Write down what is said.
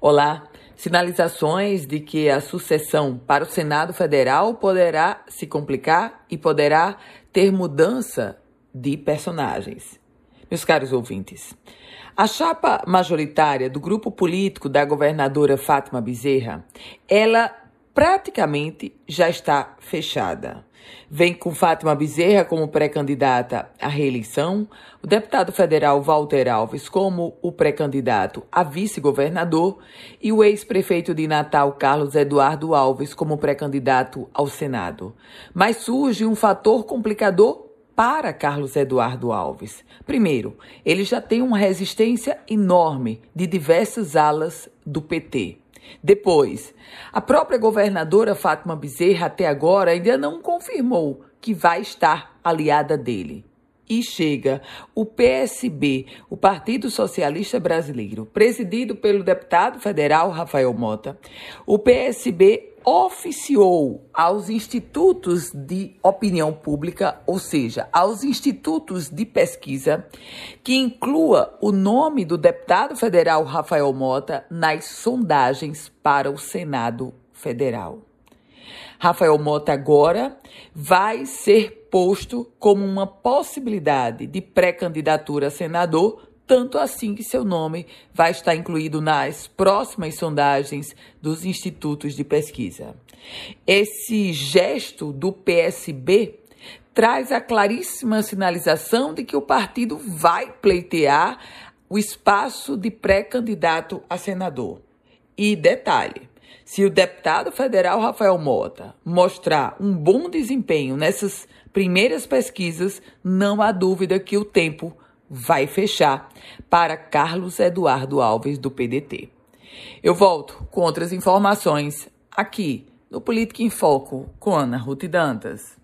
Olá. Sinalizações de que a sucessão para o Senado Federal poderá se complicar e poderá ter mudança de personagens. Meus caros ouvintes, a chapa majoritária do grupo político da governadora Fátima Bezerra, ela praticamente já está fechada. Vem com Fátima Bezerra como pré-candidata à reeleição, o deputado federal Walter Alves como o pré-candidato a vice-governador e o ex-prefeito de Natal Carlos Eduardo Alves como pré-candidato ao Senado. Mas surge um fator complicador para Carlos Eduardo Alves. Primeiro, ele já tem uma resistência enorme de diversas alas do PT. Depois, a própria governadora Fátima Bezerra até agora ainda não confirmou que vai estar aliada dele. E chega o PSB, o Partido Socialista Brasileiro, presidido pelo deputado federal Rafael Mota. O PSB oficiou aos institutos de opinião pública, ou seja, aos institutos de pesquisa, que inclua o nome do deputado federal Rafael Mota nas sondagens para o Senado Federal. Rafael Mota agora vai ser posto como uma possibilidade de pré-candidatura a senador tanto assim que seu nome vai estar incluído nas próximas sondagens dos institutos de pesquisa. Esse gesto do PSB traz a claríssima sinalização de que o partido vai pleitear o espaço de pré-candidato a senador. E detalhe: se o deputado federal Rafael Mota mostrar um bom desempenho nessas primeiras pesquisas, não há dúvida que o tempo vai fechar para Carlos Eduardo Alves, do PDT. Eu volto com outras informações aqui no Política em Foco com Ana Ruth Dantas.